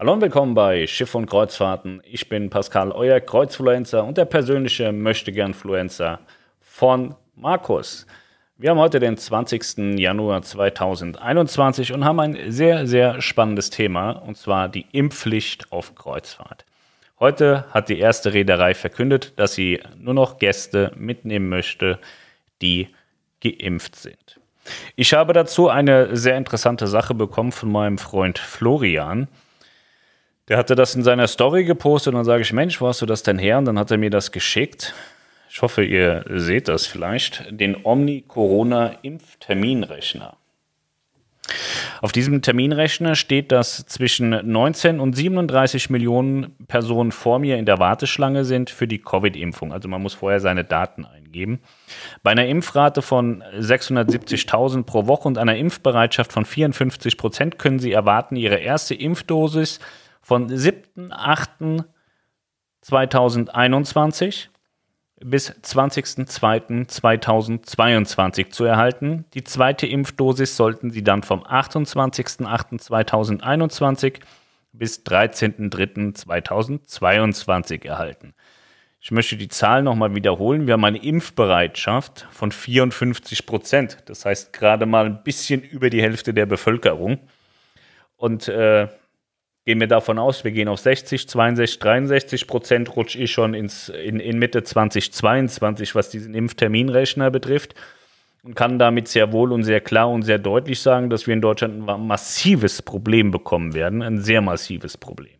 Hallo und willkommen bei Schiff und Kreuzfahrten. Ich bin Pascal, euer Kreuzfluencer und der persönliche Möchtegern-Fluencer von Markus. Wir haben heute den 20. Januar 2021 und haben ein sehr, sehr spannendes Thema, und zwar die Impfpflicht auf Kreuzfahrt. Heute hat die erste Reederei verkündet, dass sie nur noch Gäste mitnehmen möchte, die geimpft sind. Ich habe dazu eine sehr interessante Sache bekommen von meinem Freund Florian. Der hatte das in seiner Story gepostet und dann sage ich, Mensch, wo hast du das denn her? Und dann hat er mir das geschickt. Ich hoffe, ihr seht das vielleicht. Den Omni Corona Impfterminrechner. Auf diesem Terminrechner steht, dass zwischen 19 und 37 Millionen Personen vor mir in der Warteschlange sind für die Covid-Impfung. Also man muss vorher seine Daten eingeben. Bei einer Impfrate von 670.000 pro Woche und einer Impfbereitschaft von 54 Prozent können Sie erwarten, Ihre erste Impfdosis von 7.8.2021 bis 20.02.2022 zu erhalten. Die zweite Impfdosis sollten Sie dann vom 28.08.2021 bis 13.03.2022 erhalten. Ich möchte die Zahl nochmal wiederholen. Wir haben eine Impfbereitschaft von 54 Prozent. Das heißt gerade mal ein bisschen über die Hälfte der Bevölkerung. Und äh, gehen wir davon aus, wir gehen auf 60, 62, 63 Prozent, rutsche ich schon ins, in, in Mitte 2022, was diesen Impfterminrechner betrifft. Und kann damit sehr wohl und sehr klar und sehr deutlich sagen, dass wir in Deutschland ein massives Problem bekommen werden, ein sehr massives Problem.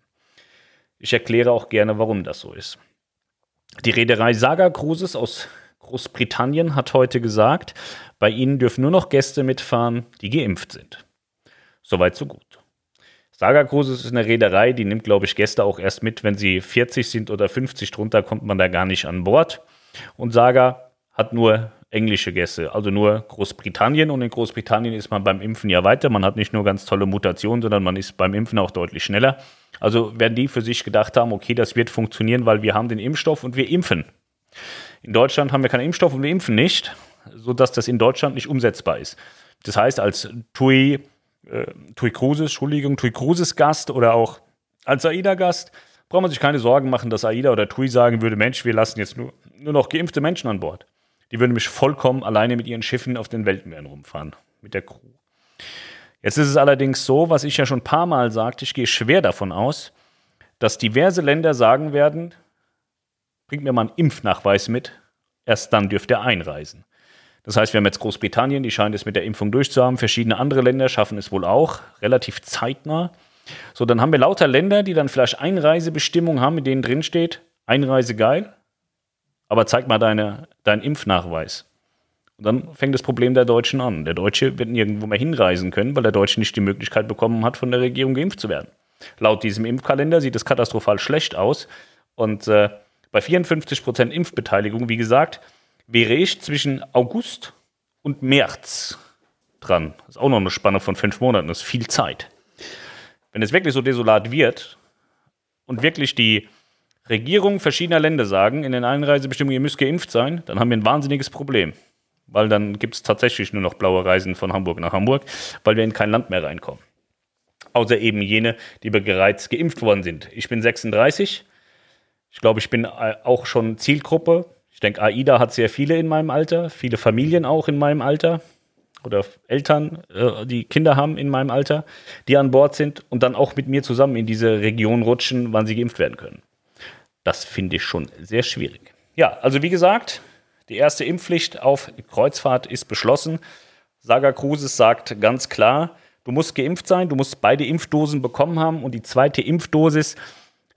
Ich erkläre auch gerne, warum das so ist. Die Reederei Saga Cruises aus Großbritannien hat heute gesagt, bei ihnen dürfen nur noch Gäste mitfahren, die geimpft sind. Soweit, so gut. Saga Cruises ist eine Reederei, die nimmt, glaube ich, Gäste auch erst mit, wenn sie 40 sind oder 50 drunter, kommt man da gar nicht an Bord. Und Saga hat nur englische Gäste, also nur Großbritannien. Und in Großbritannien ist man beim Impfen ja weiter. Man hat nicht nur ganz tolle Mutationen, sondern man ist beim Impfen auch deutlich schneller. Also werden die für sich gedacht haben, okay, das wird funktionieren, weil wir haben den Impfstoff und wir impfen. In Deutschland haben wir keinen Impfstoff und wir impfen nicht, sodass das in Deutschland nicht umsetzbar ist. Das heißt, als TUI äh, Tui Cruises, Entschuldigung, Tui Cruises Gast oder auch als AIDA-Gast, braucht man sich keine Sorgen machen, dass AIDA oder TUI sagen würde, Mensch, wir lassen jetzt nur, nur noch geimpfte Menschen an Bord. Die würden mich vollkommen alleine mit ihren Schiffen auf den Weltmeeren rumfahren, mit der Crew. Jetzt ist es allerdings so, was ich ja schon ein paar Mal sagte, ich gehe schwer davon aus, dass diverse Länder sagen werden, bringt mir mal einen Impfnachweis mit, erst dann dürft ihr einreisen. Das heißt, wir haben jetzt Großbritannien, die scheint es mit der Impfung durchzuhaben. Verschiedene andere Länder schaffen es wohl auch, relativ zeitnah. So, dann haben wir lauter Länder, die dann vielleicht Einreisebestimmungen haben, in denen drin steht, Einreise geil, aber zeig mal deine, deinen Impfnachweis. Und dann fängt das Problem der Deutschen an. Der Deutsche wird nirgendwo mehr hinreisen können, weil der Deutsche nicht die Möglichkeit bekommen hat, von der Regierung geimpft zu werden. Laut diesem Impfkalender sieht es katastrophal schlecht aus. Und äh, bei 54% Impfbeteiligung, wie gesagt, wäre ich zwischen August und März dran. Das ist auch noch eine Spanne von fünf Monaten, das ist viel Zeit. Wenn es wirklich so desolat wird und wirklich die Regierungen verschiedener Länder sagen, in den Einreisebestimmungen, ihr müsst geimpft sein, dann haben wir ein wahnsinniges Problem. Weil dann gibt es tatsächlich nur noch blaue Reisen von Hamburg nach Hamburg, weil wir in kein Land mehr reinkommen. Außer eben jene, die bereits geimpft worden sind. Ich bin 36. Ich glaube, ich bin äh, auch schon Zielgruppe ich denke, AIDA hat sehr viele in meinem Alter, viele Familien auch in meinem Alter oder Eltern, äh, die Kinder haben in meinem Alter, die an Bord sind und dann auch mit mir zusammen in diese Region rutschen, wann sie geimpft werden können. Das finde ich schon sehr schwierig. Ja, also wie gesagt, die erste Impfpflicht auf Kreuzfahrt ist beschlossen. Saga Cruises sagt ganz klar, du musst geimpft sein, du musst beide Impfdosen bekommen haben und die zweite Impfdosis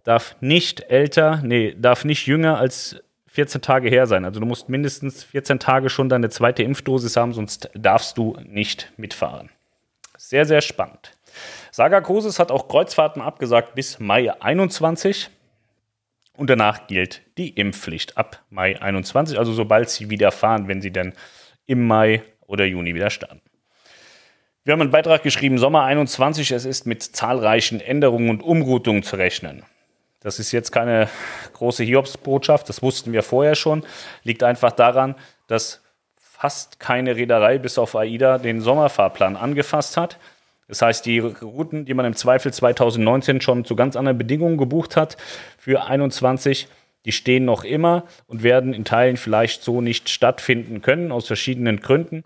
darf nicht älter, nee, darf nicht jünger als 14 Tage her sein. Also du musst mindestens 14 Tage schon deine zweite Impfdosis haben, sonst darfst du nicht mitfahren. Sehr, sehr spannend. Saga Cruises hat auch Kreuzfahrten abgesagt bis Mai 21. Und danach gilt die Impfpflicht ab Mai 21, also sobald sie wieder fahren, wenn sie dann im Mai oder Juni wieder starten. Wir haben einen Beitrag geschrieben, Sommer 21, es ist mit zahlreichen Änderungen und Umroutungen zu rechnen. Das ist jetzt keine große Hiobsbotschaft, das wussten wir vorher schon. Liegt einfach daran, dass fast keine Reederei bis auf AIDA den Sommerfahrplan angefasst hat. Das heißt, die Routen, die man im Zweifel 2019 schon zu ganz anderen Bedingungen gebucht hat, für 2021, die stehen noch immer und werden in Teilen vielleicht so nicht stattfinden können, aus verschiedenen Gründen.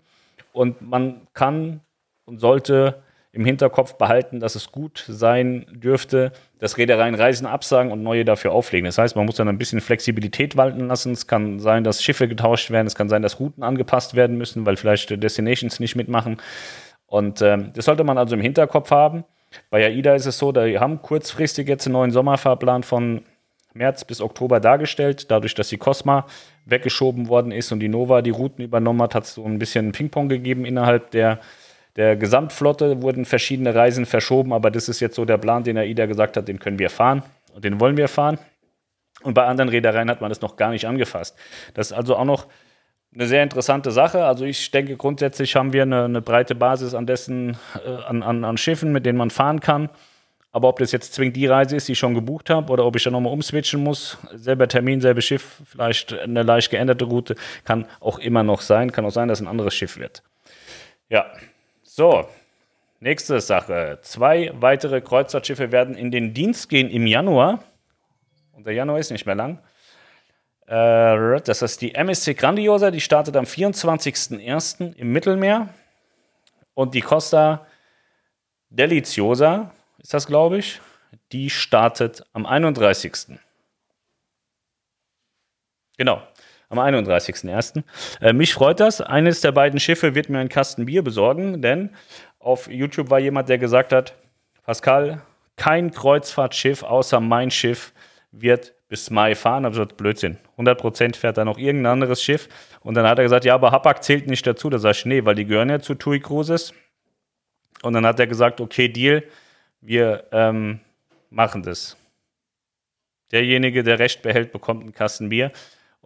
Und man kann und sollte im Hinterkopf behalten, dass es gut sein dürfte, dass Reedereien Reisen absagen und neue dafür auflegen. Das heißt, man muss dann ein bisschen Flexibilität walten lassen. Es kann sein, dass Schiffe getauscht werden, es kann sein, dass Routen angepasst werden müssen, weil vielleicht Destinations nicht mitmachen. Und ähm, das sollte man also im Hinterkopf haben. Bei AIDA ist es so, die haben kurzfristig jetzt einen neuen Sommerfahrplan von März bis Oktober dargestellt. Dadurch, dass die Cosma weggeschoben worden ist und die Nova die Routen übernommen hat, hat es so ein bisschen Ping-Pong gegeben innerhalb der der Gesamtflotte wurden verschiedene Reisen verschoben, aber das ist jetzt so der Plan, den AIDA gesagt hat, den können wir fahren und den wollen wir fahren. Und bei anderen Reedereien hat man das noch gar nicht angefasst. Das ist also auch noch eine sehr interessante Sache. Also ich denke, grundsätzlich haben wir eine, eine breite Basis an dessen, äh, an, an, an Schiffen, mit denen man fahren kann. Aber ob das jetzt zwingend die Reise ist, die ich schon gebucht habe, oder ob ich dann nochmal umswitchen muss, selber Termin, selbe Schiff, vielleicht eine leicht geänderte Route, kann auch immer noch sein. Kann auch sein, dass ein anderes Schiff wird. Ja, so, nächste Sache. Zwei weitere Kreuzfahrtschiffe werden in den Dienst gehen im Januar. Und der Januar ist nicht mehr lang. Äh, das ist die MSC Grandiosa, die startet am 24.01. im Mittelmeer. Und die Costa Deliciosa ist das, glaube ich, die startet am 31. Genau am 31.01. Äh, mich freut das. Eines der beiden Schiffe wird mir einen Kasten Bier besorgen, denn auf YouTube war jemand, der gesagt hat, Pascal, kein Kreuzfahrtschiff außer mein Schiff wird bis Mai fahren. Aber das Blödsinn. 100% fährt da noch irgendein anderes Schiff. Und dann hat er gesagt, ja, aber Hapag zählt nicht dazu. Da sage ich, nee, weil die gehören ja zu TUI Cruises. Und dann hat er gesagt, okay, Deal, wir ähm, machen das. Derjenige, der Recht behält, bekommt einen Kasten Bier.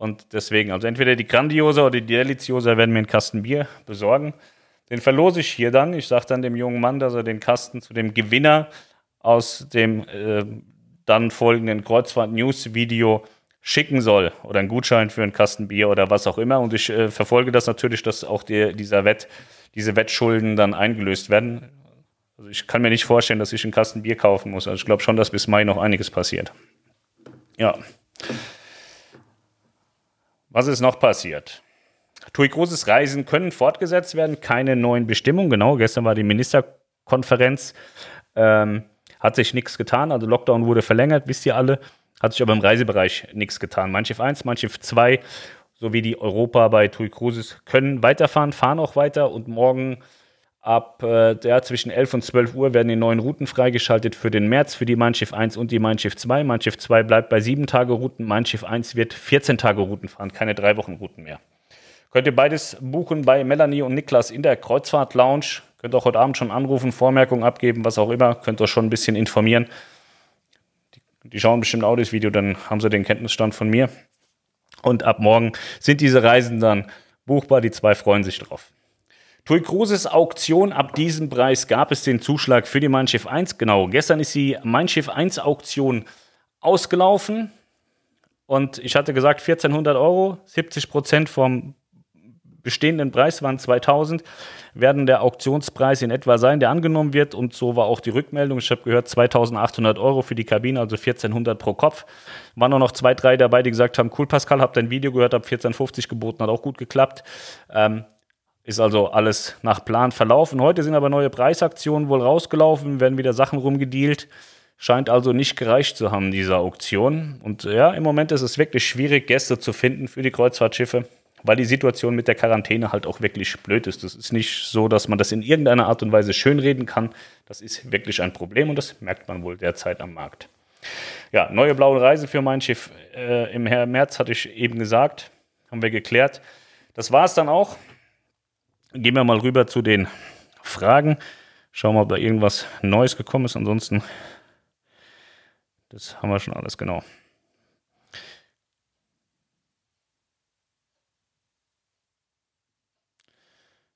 Und deswegen, also entweder die Grandiosa oder die Deliziosa werden mir einen Kasten Bier besorgen. Den verlose ich hier dann. Ich sage dann dem jungen Mann, dass er den Kasten zu dem Gewinner aus dem äh, dann folgenden Kreuzfahrt-News-Video schicken soll. Oder einen Gutschein für einen Kasten Bier oder was auch immer. Und ich äh, verfolge das natürlich, dass auch die, dieser Wett, diese Wettschulden dann eingelöst werden. Also ich kann mir nicht vorstellen, dass ich einen Kasten Bier kaufen muss. Also ich glaube schon, dass bis Mai noch einiges passiert. Ja. Was ist noch passiert? TUI Großes Reisen können fortgesetzt werden, keine neuen Bestimmungen. Genau, gestern war die Ministerkonferenz. Ähm, hat sich nichts getan, also Lockdown wurde verlängert, wisst ihr alle. Hat sich aber im Reisebereich nichts getan. Mein Schiff 1, mein Schiff 2 sowie die Europa bei TUI Cruises können weiterfahren, fahren auch weiter und morgen Ab äh, ja, zwischen 11 und 12 Uhr werden die neuen Routen freigeschaltet für den März, für die Mein Schiff 1 und die Mein Schiff 2. Mein Schiff 2 bleibt bei 7 Tage Routen, Mein Schiff 1 wird 14 Tage Routen fahren, keine 3 Wochen Routen mehr. Könnt ihr beides buchen bei Melanie und Niklas in der Kreuzfahrt Lounge. Könnt auch heute Abend schon anrufen, Vormerkungen abgeben, was auch immer. Könnt euch schon ein bisschen informieren. Die, die schauen bestimmt auch das Video, dann haben sie den Kenntnisstand von mir. Und ab morgen sind diese Reisen dann buchbar. Die zwei freuen sich drauf. TUI Cruises Auktion ab diesem Preis gab es den Zuschlag für die Mein Schiff 1. Genau, gestern ist die Mein Schiff 1 Auktion ausgelaufen. Und ich hatte gesagt 1400 Euro, 70 Prozent vom bestehenden Preis waren 2000, werden der Auktionspreis in etwa sein, der angenommen wird. Und so war auch die Rückmeldung. Ich habe gehört 2800 Euro für die Kabine, also 1400 pro Kopf. Waren auch noch zwei, drei dabei, die gesagt haben, cool Pascal, habt dein Video gehört, hab 1450 geboten, hat auch gut geklappt. Ähm, ist also alles nach Plan verlaufen. Heute sind aber neue Preisaktionen wohl rausgelaufen, werden wieder Sachen rumgedealt. Scheint also nicht gereicht zu haben, diese Auktion. Und ja, im Moment ist es wirklich schwierig, Gäste zu finden für die Kreuzfahrtschiffe, weil die Situation mit der Quarantäne halt auch wirklich blöd ist. Das ist nicht so, dass man das in irgendeiner Art und Weise schönreden kann. Das ist wirklich ein Problem und das merkt man wohl derzeit am Markt. Ja, neue blaue Reise für mein Schiff äh, im März hatte ich eben gesagt, haben wir geklärt. Das war es dann auch. Gehen wir mal rüber zu den Fragen. Schauen wir, ob da irgendwas Neues gekommen ist. Ansonsten, das haben wir schon alles genau.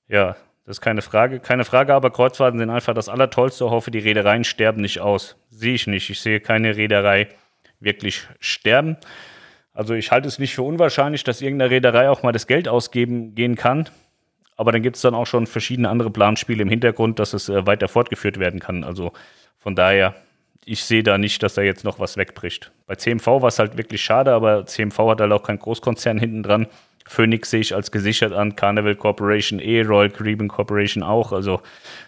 Ja, das ist keine Frage. Keine Frage, aber Kreuzfahrten sind einfach das Allertollste. Ich hoffe, die Reedereien sterben nicht aus. Sehe ich nicht. Ich sehe keine Reederei wirklich sterben. Also ich halte es nicht für unwahrscheinlich, dass irgendeine Reederei auch mal das Geld ausgeben gehen kann. Aber dann gibt es dann auch schon verschiedene andere Planspiele im Hintergrund, dass es äh, weiter fortgeführt werden kann. Also von daher, ich sehe da nicht, dass da jetzt noch was wegbricht. Bei CMV war es halt wirklich schade, aber CMV hat halt auch keinen Großkonzern hinten dran. Phoenix sehe ich als gesichert an, Carnival Corporation eh, Royal Caribbean Corporation auch. Also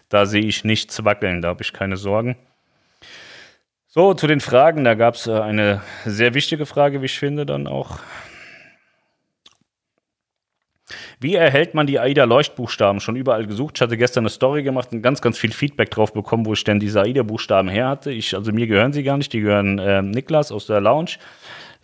da sehe ich nichts wackeln, da habe ich keine Sorgen. So, zu den Fragen. Da gab es äh, eine sehr wichtige Frage, wie ich finde, dann auch. Wie erhält man die AIDA-Leuchtbuchstaben? Schon überall gesucht. Ich hatte gestern eine Story gemacht und ganz, ganz viel Feedback drauf bekommen, wo ich denn diese AIDA-Buchstaben her hatte. Ich, also mir gehören sie gar nicht, die gehören äh, Niklas aus der Lounge.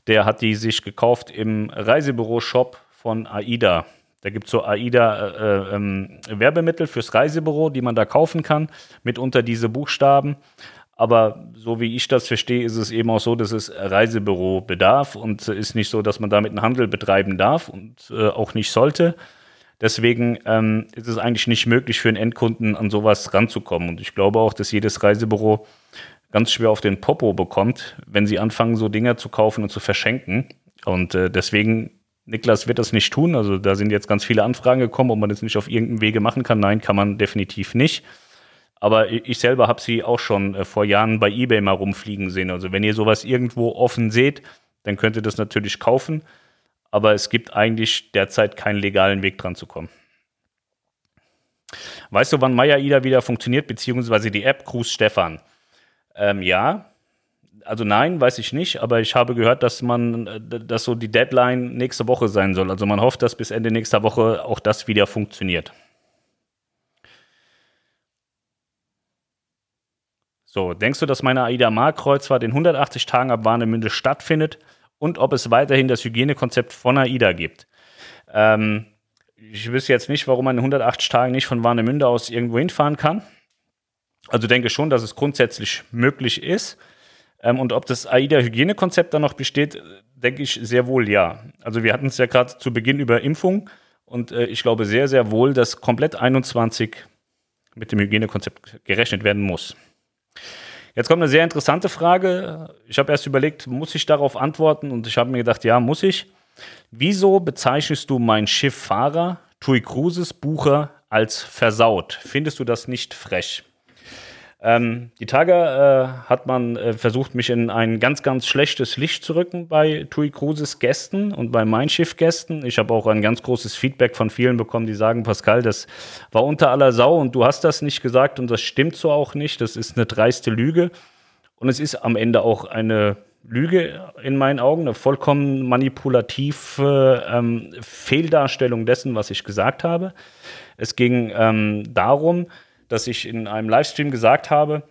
Der hat die sich gekauft im Reisebüro-Shop von AIDA. Da gibt es so AIDA äh, ähm, Werbemittel fürs Reisebüro, die man da kaufen kann, mitunter diese Buchstaben. Aber so wie ich das verstehe, ist es eben auch so, dass es Reisebüro bedarf und ist nicht so, dass man damit einen Handel betreiben darf und äh, auch nicht sollte. Deswegen ähm, ist es eigentlich nicht möglich für einen Endkunden an sowas ranzukommen. Und ich glaube auch, dass jedes Reisebüro ganz schwer auf den Popo bekommt, wenn sie anfangen, so Dinge zu kaufen und zu verschenken. Und äh, deswegen, Niklas wird das nicht tun. Also da sind jetzt ganz viele Anfragen gekommen, ob man das nicht auf irgendeinem Wege machen kann. Nein, kann man definitiv nicht. Aber ich selber habe sie auch schon äh, vor Jahren bei eBay mal rumfliegen sehen. Also wenn ihr sowas irgendwo offen seht, dann könnt ihr das natürlich kaufen. Aber es gibt eigentlich derzeit keinen legalen Weg dran zu kommen. Weißt du, wann Maya Ida wieder funktioniert, beziehungsweise die App Gruß Stefan? Ähm, ja, also nein, weiß ich nicht, aber ich habe gehört, dass man, äh, dass so die Deadline nächste Woche sein soll. Also man hofft, dass bis Ende nächster Woche auch das wieder funktioniert. So, denkst du, dass meine AIDA Mark-Kreuzfahrt in 180 Tagen ab Warnemünde stattfindet und ob es weiterhin das Hygienekonzept von AIDA gibt? Ähm, ich wüsste jetzt nicht, warum man in 180 Tagen nicht von Warnemünde aus irgendwo hinfahren kann. Also denke schon, dass es grundsätzlich möglich ist. Ähm, und ob das AIDA-Hygienekonzept dann noch besteht, denke ich sehr wohl ja. Also wir hatten es ja gerade zu Beginn über Impfung und äh, ich glaube sehr, sehr wohl, dass komplett 21 mit dem Hygienekonzept gerechnet werden muss. Jetzt kommt eine sehr interessante Frage. Ich habe erst überlegt, muss ich darauf antworten? Und ich habe mir gedacht, ja, muss ich. Wieso bezeichnest du mein Schifffahrer, Tui Cruises Bucher, als versaut? Findest du das nicht frech? Ähm, die Tage äh, hat man äh, versucht, mich in ein ganz, ganz schlechtes Licht zu rücken bei TUI Cruises Gästen und bei Mein Schiff Gästen. Ich habe auch ein ganz großes Feedback von vielen bekommen, die sagen, Pascal, das war unter aller Sau und du hast das nicht gesagt und das stimmt so auch nicht. Das ist eine dreiste Lüge und es ist am Ende auch eine Lüge in meinen Augen, eine vollkommen manipulative ähm, Fehldarstellung dessen, was ich gesagt habe. Es ging ähm, darum, dass ich in einem Livestream gesagt habe,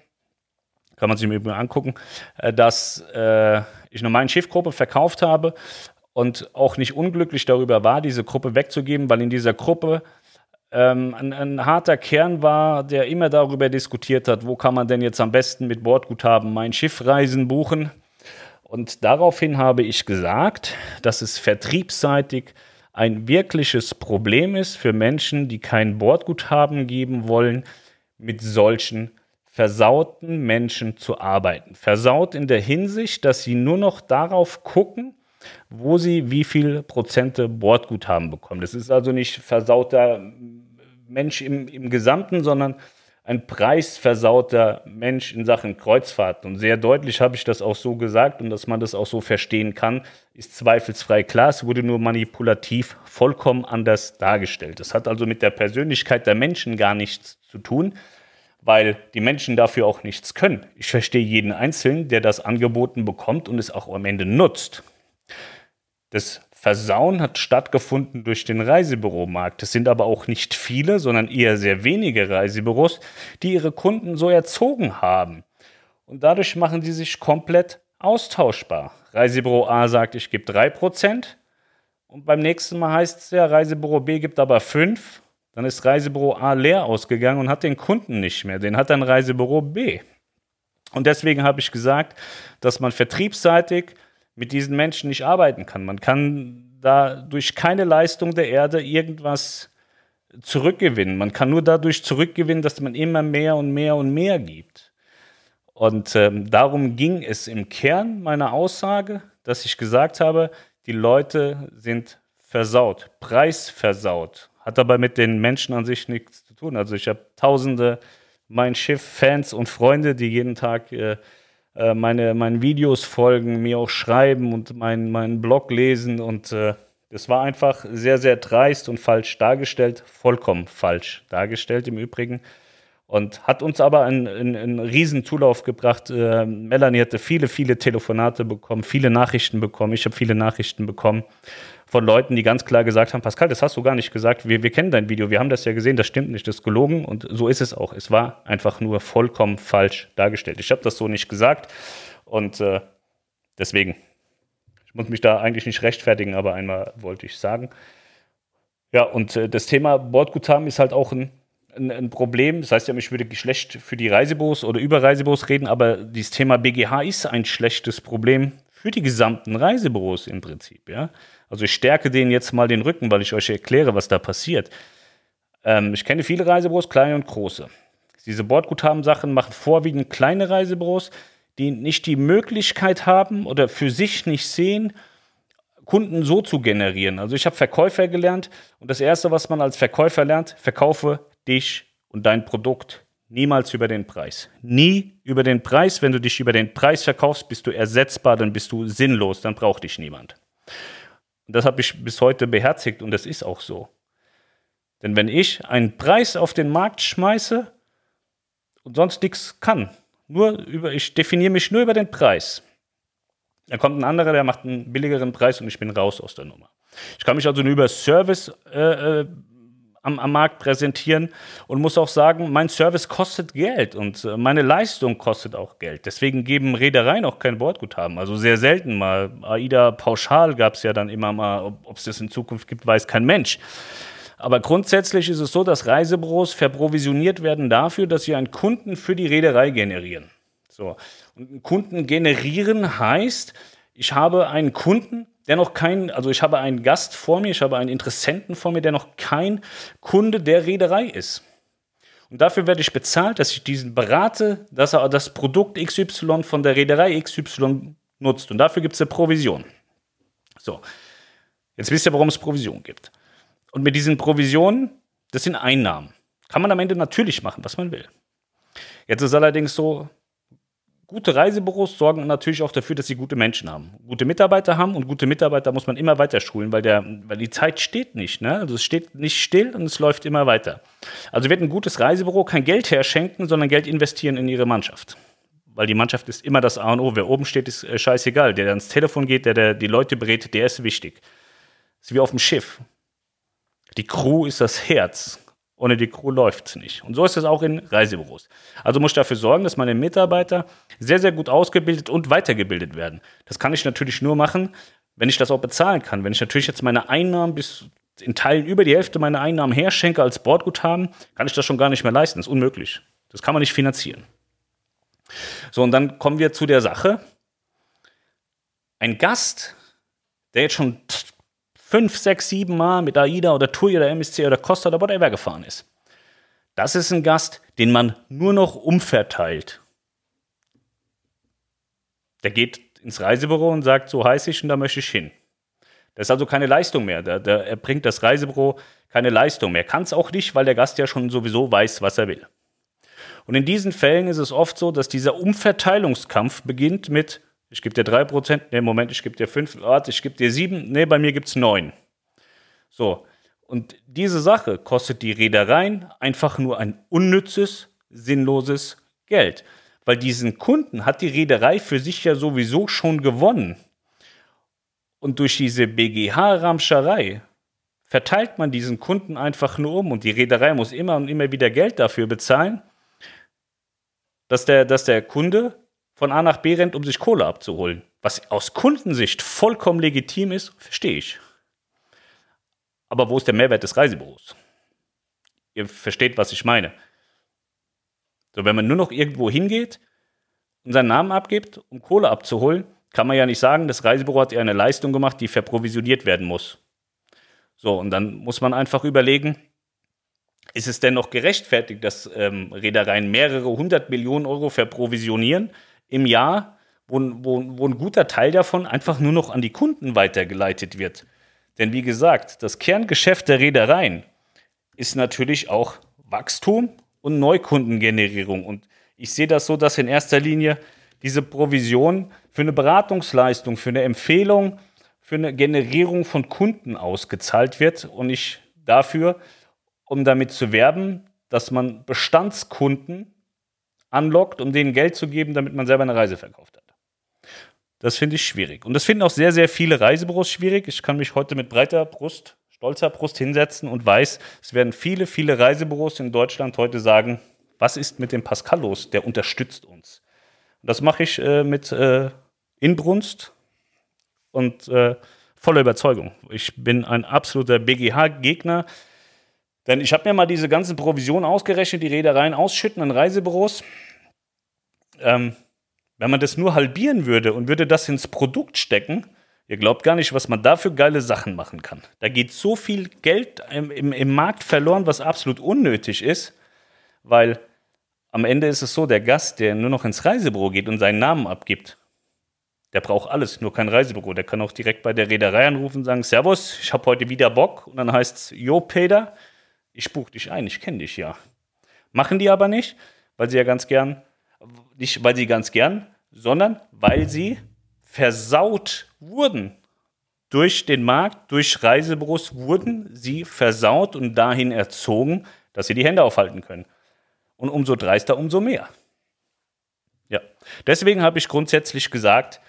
kann man sich mir übrigens angucken, äh, dass äh, ich eine meine Schiffgruppe verkauft habe und auch nicht unglücklich darüber war, diese Gruppe wegzugeben, weil in dieser Gruppe ähm, ein, ein, harter Kern war, der immer darüber diskutiert hat, wo kann man denn jetzt am besten mit Bordguthaben mein Schiffreisen buchen. Und daraufhin habe ich gesagt, dass es vertriebsseitig ein wirkliches Problem ist für Menschen, die kein Bordguthaben geben wollen, mit solchen versauten Menschen zu arbeiten. Versaut in der Hinsicht, dass sie nur noch darauf gucken, wo sie wie viel Prozente Bordguthaben bekommen. Das ist also nicht versauter Mensch im, im Gesamten, sondern ein preisversauter Mensch in Sachen Kreuzfahrten. Und sehr deutlich habe ich das auch so gesagt und dass man das auch so verstehen kann, ist zweifelsfrei klar. Es wurde nur manipulativ vollkommen anders dargestellt. Das hat also mit der Persönlichkeit der Menschen gar nichts zu tun, weil die Menschen dafür auch nichts können. Ich verstehe jeden Einzelnen, der das angeboten bekommt und es auch am Ende nutzt. Das Versauen hat stattgefunden durch den Reisebüromarkt. Es sind aber auch nicht viele, sondern eher sehr wenige Reisebüros, die ihre Kunden so erzogen haben. Und dadurch machen sie sich komplett austauschbar. Reisebüro A sagt, ich gebe 3%. Und beim nächsten Mal heißt es ja, Reisebüro B gibt aber 5. Dann ist Reisebüro A leer ausgegangen und hat den Kunden nicht mehr. Den hat dann Reisebüro B. Und deswegen habe ich gesagt, dass man vertriebsseitig mit diesen Menschen nicht arbeiten kann. Man kann da durch keine Leistung der Erde irgendwas zurückgewinnen. Man kann nur dadurch zurückgewinnen, dass man immer mehr und mehr und mehr gibt. Und ähm, darum ging es im Kern meiner Aussage, dass ich gesagt habe, die Leute sind versaut, preisversaut, Hat aber mit den Menschen an sich nichts zu tun. Also ich habe tausende mein Schiff Fans und Freunde, die jeden Tag äh, äh, meine, meinen Videos folgen, mir auch schreiben und meinen mein Blog lesen. Und äh, das war einfach sehr, sehr dreist und falsch dargestellt. Vollkommen falsch dargestellt im Übrigen. Und hat uns aber einen, einen, einen riesen Zulauf gebracht. Äh, Melanie hatte viele, viele Telefonate bekommen, viele Nachrichten bekommen. Ich habe viele Nachrichten bekommen von Leuten, die ganz klar gesagt haben, Pascal, das hast du gar nicht gesagt. Wir, wir kennen dein Video, wir haben das ja gesehen, das stimmt nicht, das ist gelogen. Und so ist es auch. Es war einfach nur vollkommen falsch dargestellt. Ich habe das so nicht gesagt. Und äh, deswegen, ich muss mich da eigentlich nicht rechtfertigen, aber einmal wollte ich sagen. Ja, und äh, das Thema Bordguthaben ist halt auch ein ein, Problem. Das heißt ja, ich würde schlecht für die Reisebüros oder über Reisebüros reden, aber dieses Thema BGH ist ein schlechtes Problem für die gesamten Reisebüros im Prinzip. Ja? Also ich stärke denen jetzt mal den Rücken, weil ich euch erkläre, was da passiert. Ähm, ich kenne viele Reisebüros, kleine und große. Diese Bordguthaben-Sachen machen vorwiegend kleine Reisebüros, die nicht die Möglichkeit haben oder für sich nicht sehen, Kunden so zu generieren. Also ich habe Verkäufer gelernt und das Erste, was man als Verkäufer lernt, verkaufe dich und dein Produkt niemals über den Preis. Nie über den Preis. Wenn du dich über den Preis verkaufst, bist du ersetzbar, dann bist du sinnlos, dann braucht dich niemand. Und das habe ich bis heute beherzigt und das ist auch so. Denn wenn ich einen Preis auf den Markt schmeiße und sonst nichts kann, nur über, ich definiere mich nur über den Preis, dann kommt ein anderer, der macht einen billigeren Preis und ich bin raus aus der Nummer. Ich kann mich also nur über Service äh, äh am, am Markt präsentieren und muss auch sagen, mein Service kostet Geld und äh, meine Leistung kostet auch Geld. Deswegen geben Reedereien auch kein Bordguthaben. Also sehr selten mal. AIDA pauschal gab es ja dann immer mal, ob es das in Zukunft gibt, weiß kein Mensch. Aber grundsätzlich ist es so, dass Reisebüros verprovisioniert werden dafür, dass sie einen Kunden für die Reederei generieren. So. Und Kunden generieren heißt, ich habe einen Kunden, der noch kein, also ich habe einen Gast vor mir, ich habe einen Interessenten vor mir, der noch kein Kunde der Reederei ist. Und dafür werde ich bezahlt, dass ich diesen berate, dass er das Produkt XY von der Reederei XY nutzt. Und dafür gibt es eine Provision. So, jetzt wisst ihr, warum es Provision gibt. Und mit diesen Provisionen, das sind Einnahmen. Kann man am Ende natürlich machen, was man will. Jetzt ist allerdings so, gute Reisebüros sorgen natürlich auch dafür, dass sie gute Menschen haben, gute Mitarbeiter haben und gute Mitarbeiter muss man immer weiter schulen, weil, der, weil die Zeit steht nicht. Ne? Also es steht nicht still und es läuft immer weiter. Also wird ein gutes Reisebüro kein Geld herschenken, sondern Geld investieren in ihre Mannschaft. Weil die Mannschaft ist immer das A und O. Wer oben steht, ist äh, scheißegal. Der, der ans Telefon geht, der, der die Leute berät, der ist wichtig. Das ist wie auf dem Schiff. Die Crew ist das Herz. Ohne die Crew läuft es nicht. Und so ist es auch in Reisebüros. Also muss ich dafür sorgen, dass meine Mitarbeiter sehr, sehr gut ausgebildet und weitergebildet werden. Das kann ich natürlich nur machen, wenn ich das auch bezahlen kann. Wenn ich natürlich jetzt meine Einnahmen bis in Teilen über die Hälfte meiner Einnahmen herschenke als Bordguthaben, kann ich das schon gar nicht mehr leisten. Das ist unmöglich. Das kann man nicht finanzieren. So, und dann kommen wir zu der Sache. Ein Gast, der jetzt schon fünf, sechs, sieben Mal mit AIDA oder TUI oder MSC oder Costa oder whatever gefahren ist. Das ist ein Gast, den man nur noch umverteilt. Der geht ins Reisebüro und sagt, so heiß ich und da möchte ich hin. Das ist also keine Leistung mehr. Da, da erbringt das Reisebüro keine Leistung mehr. Kann es auch nicht, weil der Gast ja schon sowieso weiß, was er will. Und in diesen Fällen ist es oft so, dass dieser Umverteilungskampf beginnt mit, ich gebe dir 3%, nee, Moment, ich gebe dir 5, warte, ich gebe dir 7, nee, bei mir gibt es 9. So, und diese Sache kostet die Reedereien einfach nur ein unnützes, sinnloses Geld. Weil diesen Kunden hat die Reederei für sich ja sowieso schon gewonnen. Und durch diese BGH-Ramscherei verteilt man diesen Kunden einfach nur um und die Reederei muss immer und immer wieder Geld dafür bezahlen, dass der, dass der Kunde von A nach B rennt, um sich Kohle abzuholen. Was aus Kundensicht vollkommen legitim ist, verstehe ich. Aber wo ist der Mehrwert des Reisebüros? Ihr versteht, was ich meine. So, wenn man nur noch irgendwo hingeht und seinen Namen abgibt, um Kohle abzuholen, kann man ja nicht sagen, das Reisebüro hat ja eine Leistung gemacht, die verprovisioniert werden muss. So, und dann muss man einfach überlegen, ist es denn noch gerechtfertigt, dass ähm, Reedereien mehrere hundert Millionen Euro verprovisionieren, im Jahr, wo, wo, wo ein guter Teil davon einfach nur noch an die Kunden weitergeleitet wird. Denn wie gesagt, das Kerngeschäft der Reedereien ist natürlich auch Wachstum und Neukundengenerierung. Und ich sehe das so, dass in erster Linie diese Provision für eine Beratungsleistung, für eine Empfehlung, für eine Generierung von Kunden ausgezahlt wird und ich dafür, um damit zu werben, dass man Bestandskunden anlockt, um denen Geld zu geben, damit man selber eine Reise verkauft hat. Das finde ich schwierig. Und das finden auch sehr, sehr viele Reisebüros schwierig. Ich kann mich heute mit breiter Brust, stolzer Brust hinsetzen und weiß, es werden viele, viele Reisebüros in Deutschland heute sagen, was ist mit dem Pascal los? Der unterstützt uns. Das mache ich äh, mit äh, Inbrunst und äh, voller Überzeugung. Ich bin ein absoluter BGH-Gegner. Denn ich habe mir mal diese ganzen Provisionen ausgerechnet, die Reedereien ausschütten an Reisebüros. Ähm, wenn man das nur halbieren würde und würde das ins Produkt stecken, ihr glaubt gar nicht, was man da für geile Sachen machen kann. Da geht so viel Geld im, im, im Markt verloren, was absolut unnötig ist, weil am Ende ist es so, der Gast, der nur noch ins Reisebüro geht und seinen Namen abgibt, der braucht alles, nur kein Reisebüro. Der kann auch direkt bei der Reederei anrufen und sagen, Servus, ich habe heute wieder Bock. Und dann heißt es, Jo, Peter, ich buche dich ein, ich kenne dich ja. Machen die aber nicht, weil sie ja ganz gern, nicht weil sie ganz gern, sondern weil sie versaut wurden. Durch den Markt, durch Reisebüros wurden sie versaut und dahin erzogen, dass sie die Hände aufhalten können. Und umso dreister, umso mehr. Ja, deswegen habe ich grundsätzlich gesagt,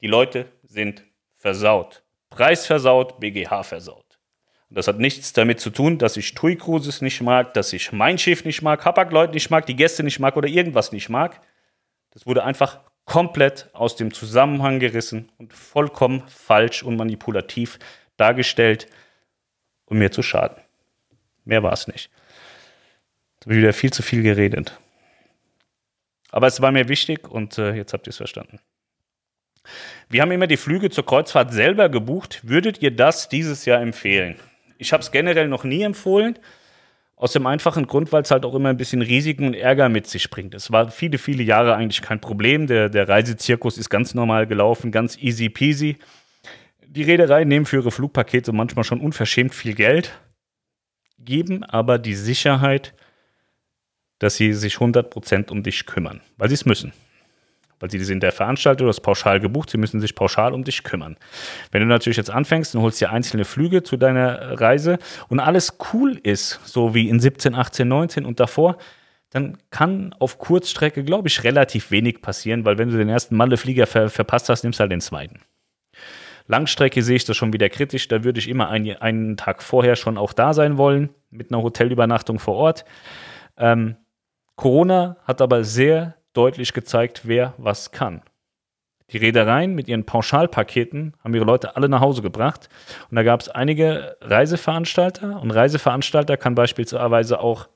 die Leute sind versaut. Preis versaut, BGH versaut. Das hat nichts damit zu tun, dass ich TUI Cruises nicht mag, dass ich mein Schiff nicht mag, Hapag-Lloyd nicht mag, die Gäste nicht mag oder irgendwas nicht mag. Das wurde einfach komplett aus dem Zusammenhang gerissen und vollkommen falsch und manipulativ dargestellt, um mir zu schaden. Mehr war es nicht. Da habe ich wieder viel zu viel geredet. Aber es war mir wichtig und äh, jetzt habt ihr es verstanden. Wir haben immer die Flüge zur Kreuzfahrt selber gebucht. Würdet ihr das dieses Jahr empfehlen? Ich habe es generell noch nie empfohlen. Aus dem einfachen Grund, weil es halt auch immer ein bisschen Risiken und Ärger mit sich bringt. Es war viele, viele Jahre eigentlich kein Problem. Der, der Reisezirkus ist ganz normal gelaufen, ganz easy peasy. Die Reedereien nehmen für ihre Flugpakete manchmal schon unverschämt viel Geld, geben aber die Sicherheit, dass sie sich 100% um dich kümmern, weil sie es müssen weil sie sind der Veranstalter, du hast pauschal gebucht, sie müssen sich pauschal um dich kümmern. Wenn du natürlich jetzt anfängst und holst dir einzelne Flüge zu deiner Reise und alles cool ist, so wie in 17, 18, 19 und davor, dann kann auf Kurzstrecke, glaube ich, relativ wenig passieren, weil wenn du den ersten Malle-Flieger ver verpasst hast, nimmst du halt den zweiten. Langstrecke sehe ich das schon wieder kritisch. Da würde ich immer ein, einen Tag vorher schon auch da sein wollen, mit einer Hotelübernachtung vor Ort. Ähm, Corona hat aber sehr deutlich gezeigt, wer was kann. Die Reedereien mit ihren Pauschalpaketen haben ihre Leute alle nach Hause gebracht. Und da gab es einige Reiseveranstalter. Und Reiseveranstalter kann beispielsweise auch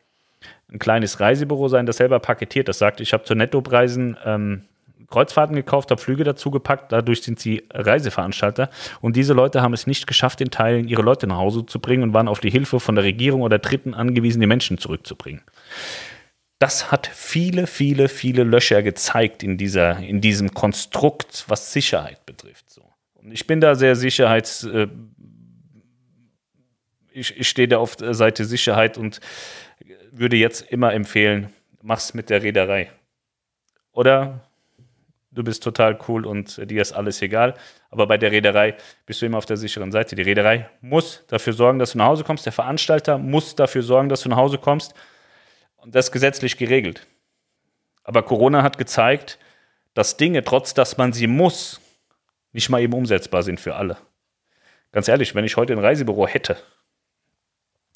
ein kleines Reisebüro sein, das selber paketiert. Das sagt, ich habe zu Nettopreisen ähm, Kreuzfahrten gekauft, habe Flüge dazu gepackt. Dadurch sind sie Reiseveranstalter. Und diese Leute haben es nicht geschafft, in Teilen ihre Leute nach Hause zu bringen und waren auf die Hilfe von der Regierung oder Dritten angewiesen, die Menschen zurückzubringen das hat viele, viele, viele Löcher gezeigt in, dieser, in diesem Konstrukt, was Sicherheit betrifft. So. Und ich bin da sehr sicherheits. Äh, ich, ich stehe da auf der Seite Sicherheit und würde jetzt immer empfehlen, mach's mit der Reederei. Oder du bist total cool und dir ist alles egal. Aber bei der Reederei bist du immer auf der sicheren Seite. Die Reederei muss dafür sorgen, dass du nach Hause kommst. Der Veranstalter muss dafür sorgen, dass du nach Hause kommst. Und das gesetzlich geregelt. Aber Corona hat gezeigt, dass Dinge, trotz dass man sie muss, nicht mal eben umsetzbar sind für alle. Ganz ehrlich, wenn ich heute ein Reisebüro hätte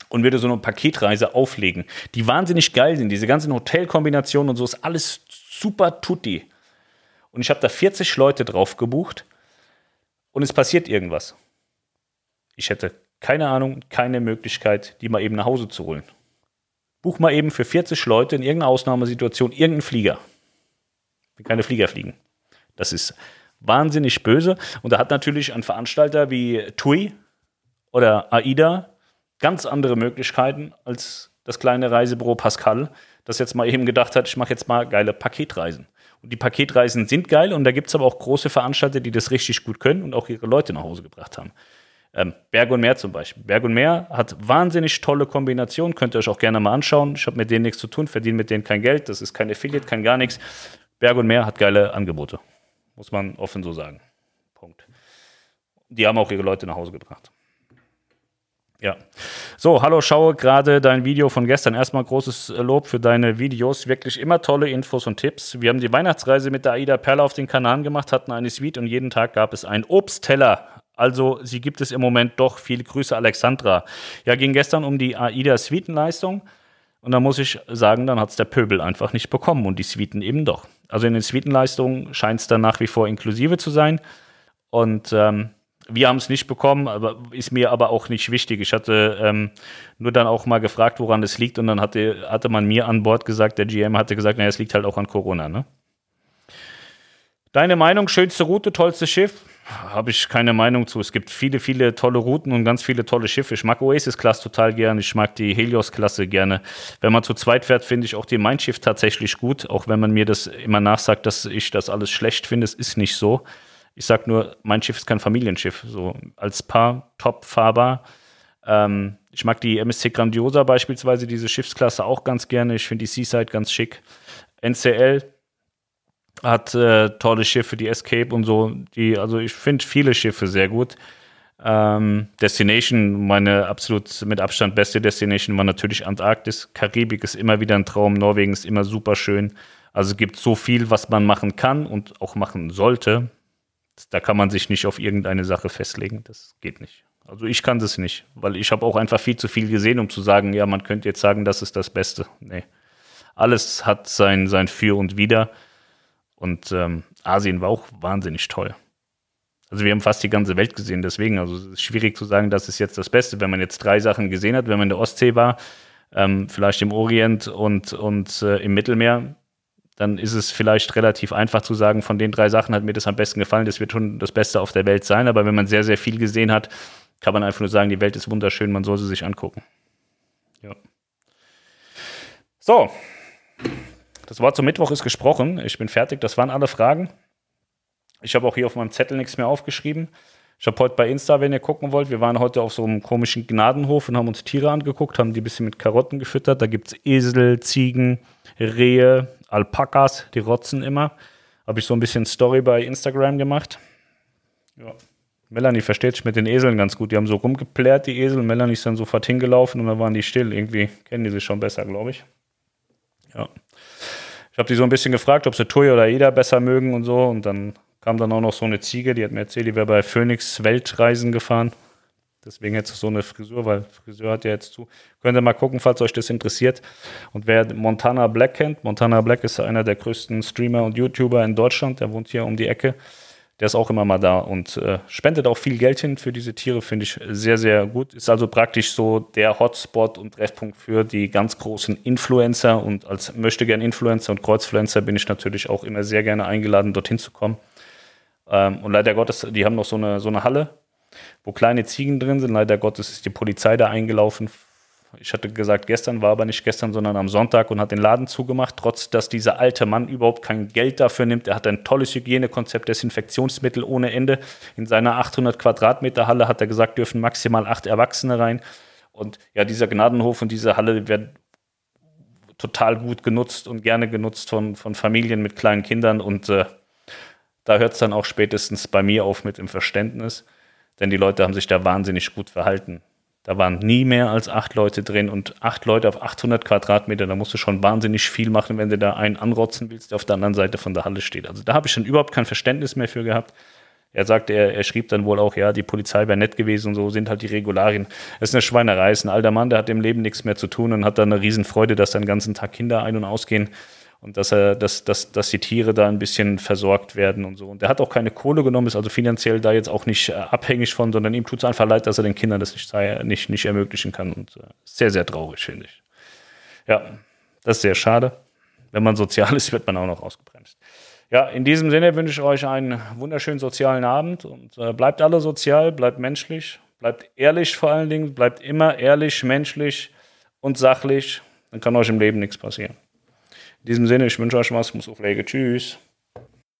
und würde so eine Paketreise auflegen, die wahnsinnig geil sind, diese ganzen Hotelkombinationen und so, ist alles super tutti. Und ich habe da 40 Leute drauf gebucht und es passiert irgendwas. Ich hätte keine Ahnung, keine Möglichkeit, die mal eben nach Hause zu holen. Buch mal eben für 40 Leute in irgendeiner Ausnahmesituation irgendeinen Flieger. Wenn keine Flieger fliegen. Das ist wahnsinnig böse. Und da hat natürlich ein Veranstalter wie TUI oder AIDA ganz andere Möglichkeiten als das kleine Reisebüro Pascal, das jetzt mal eben gedacht hat, ich mache jetzt mal geile Paketreisen. Und die Paketreisen sind geil und da gibt es aber auch große Veranstalter, die das richtig gut können und auch ihre Leute nach Hause gebracht haben. Ähm, Berg und Meer zum Beispiel. Berg und Meer hat wahnsinnig tolle Kombinationen, könnt ihr euch auch gerne mal anschauen. Ich habe mit denen nichts zu tun, verdiene mit denen kein Geld, das ist kein Affiliate, kein gar nichts. Berg und Meer hat geile Angebote, muss man offen so sagen. Punkt. Die haben auch ihre Leute nach Hause gebracht. Ja. So, hallo, schaue gerade dein Video von gestern. Erstmal großes Lob für deine Videos. Wirklich immer tolle Infos und Tipps. Wir haben die Weihnachtsreise mit der Aida Perla auf den Kanaren gemacht, hatten eine Suite und jeden Tag gab es einen Obstteller. Also, sie gibt es im Moment doch. Viele Grüße, Alexandra. Ja, ging gestern um die AIDA Suitenleistung. Und da muss ich sagen, dann hat es der Pöbel einfach nicht bekommen und die Suiten eben doch. Also in den Suitenleistungen scheint es dann nach wie vor inklusive zu sein. Und ähm, wir haben es nicht bekommen, aber ist mir aber auch nicht wichtig. Ich hatte ähm, nur dann auch mal gefragt, woran es liegt, und dann hatte, hatte man mir an Bord gesagt, der GM hatte gesagt, naja, es liegt halt auch an Corona. Ne? Deine Meinung, schönste Route, tollstes Schiff? Habe ich keine Meinung zu. Es gibt viele, viele tolle Routen und ganz viele tolle Schiffe. Ich mag Oasis-Klasse total gerne. Ich mag die Helios-Klasse gerne. Wenn man zu zweit fährt, finde ich auch die Mein Schiff tatsächlich gut. Auch wenn man mir das immer nachsagt, dass ich das alles schlecht finde. Es ist nicht so. Ich sage nur, mein Schiff ist kein Familienschiff. So als Paar top fahrbar. Ähm, ich mag die MSC Grandiosa beispielsweise, diese Schiffsklasse auch ganz gerne. Ich finde die Seaside ganz schick. NCL hat äh, tolle Schiffe, die Escape und so. Die, also ich finde viele Schiffe sehr gut. Ähm, Destination, meine absolut mit Abstand beste Destination war natürlich Antarktis. Karibik ist immer wieder ein Traum. Norwegen ist immer super schön. Also es gibt so viel, was man machen kann und auch machen sollte. Da kann man sich nicht auf irgendeine Sache festlegen. Das geht nicht. Also ich kann das nicht, weil ich habe auch einfach viel zu viel gesehen, um zu sagen, ja, man könnte jetzt sagen, das ist das Beste. Nee. Alles hat sein, sein Für und Wider. Und ähm, Asien war auch wahnsinnig toll. Also wir haben fast die ganze Welt gesehen, deswegen, also es ist schwierig zu sagen, das ist jetzt das Beste, wenn man jetzt drei Sachen gesehen hat, wenn man in der Ostsee war, ähm, vielleicht im Orient und, und äh, im Mittelmeer, dann ist es vielleicht relativ einfach zu sagen, von den drei Sachen hat mir das am besten gefallen, das wird schon das Beste auf der Welt sein, aber wenn man sehr, sehr viel gesehen hat, kann man einfach nur sagen, die Welt ist wunderschön, man soll sie sich angucken. Ja. So, das Wort zum Mittwoch ist gesprochen. Ich bin fertig. Das waren alle Fragen. Ich habe auch hier auf meinem Zettel nichts mehr aufgeschrieben. Ich habe heute bei Insta, wenn ihr gucken wollt, wir waren heute auf so einem komischen Gnadenhof und haben uns Tiere angeguckt, haben die ein bisschen mit Karotten gefüttert. Da gibt es Esel, Ziegen, Rehe, Alpakas, die rotzen immer. Habe ich so ein bisschen Story bei Instagram gemacht. Ja. Melanie versteht sich mit den Eseln ganz gut. Die haben so rumgeplärt, die Esel. Melanie ist dann sofort hingelaufen und dann waren die still. Irgendwie kennen die sich schon besser, glaube ich. Ja. Ich habe die so ein bisschen gefragt, ob sie Tui oder Ida besser mögen und so. Und dann kam dann auch noch so eine Ziege, die hat mir erzählt, die wäre bei Phoenix Weltreisen gefahren. Deswegen jetzt so eine Frisur, weil Friseur hat ja jetzt zu. Könnt ihr mal gucken, falls euch das interessiert. Und wer Montana Black kennt, Montana Black ist einer der größten Streamer und YouTuber in Deutschland, der wohnt hier um die Ecke der ist auch immer mal da und äh, spendet auch viel Geld hin für diese Tiere, finde ich sehr, sehr gut. Ist also praktisch so der Hotspot und Treffpunkt für die ganz großen Influencer und als möchte gern Influencer und Kreuzfluencer bin ich natürlich auch immer sehr gerne eingeladen, dorthin zu kommen. Ähm, und leider Gottes, die haben noch so eine, so eine Halle, wo kleine Ziegen drin sind. Leider Gottes ist die Polizei da eingelaufen ich hatte gesagt, gestern war aber nicht gestern, sondern am Sonntag und hat den Laden zugemacht, trotz dass dieser alte Mann überhaupt kein Geld dafür nimmt. Er hat ein tolles Hygienekonzept, Desinfektionsmittel ohne Ende. In seiner 800 Quadratmeter Halle hat er gesagt, dürfen maximal acht Erwachsene rein. Und ja, dieser Gnadenhof und diese Halle werden total gut genutzt und gerne genutzt von, von Familien mit kleinen Kindern. Und äh, da hört es dann auch spätestens bei mir auf mit dem Verständnis, denn die Leute haben sich da wahnsinnig gut verhalten. Da waren nie mehr als acht Leute drin und acht Leute auf 800 Quadratmeter. Da musst du schon wahnsinnig viel machen, wenn du da einen anrotzen willst, der auf der anderen Seite von der Halle steht. Also da habe ich schon überhaupt kein Verständnis mehr für gehabt. Er sagte, er, er schrieb dann wohl auch, ja, die Polizei wäre nett gewesen und so sind halt die Regularien. Das ist eine Schweinerei, ist ein alter Mann, der hat im Leben nichts mehr zu tun und hat dann eine Riesenfreude, dass dann den ganzen Tag Kinder ein- und ausgehen und dass er, dass, dass, dass die Tiere da ein bisschen versorgt werden und so. Und er hat auch keine Kohle genommen, ist also finanziell da jetzt auch nicht äh, abhängig von, sondern ihm tut es einfach leid, dass er den Kindern das nicht, nicht, nicht ermöglichen kann. Und äh, sehr, sehr traurig, finde ich. Ja, das ist sehr schade. Wenn man sozial ist, wird man auch noch ausgebremst. Ja, in diesem Sinne wünsche ich euch einen wunderschönen sozialen Abend und äh, bleibt alle sozial, bleibt menschlich, bleibt ehrlich vor allen Dingen, bleibt immer ehrlich, menschlich und sachlich. Dann kann euch im Leben nichts passieren. In diesem Sinne, ich wünsche euch was, muss auf Tschüss.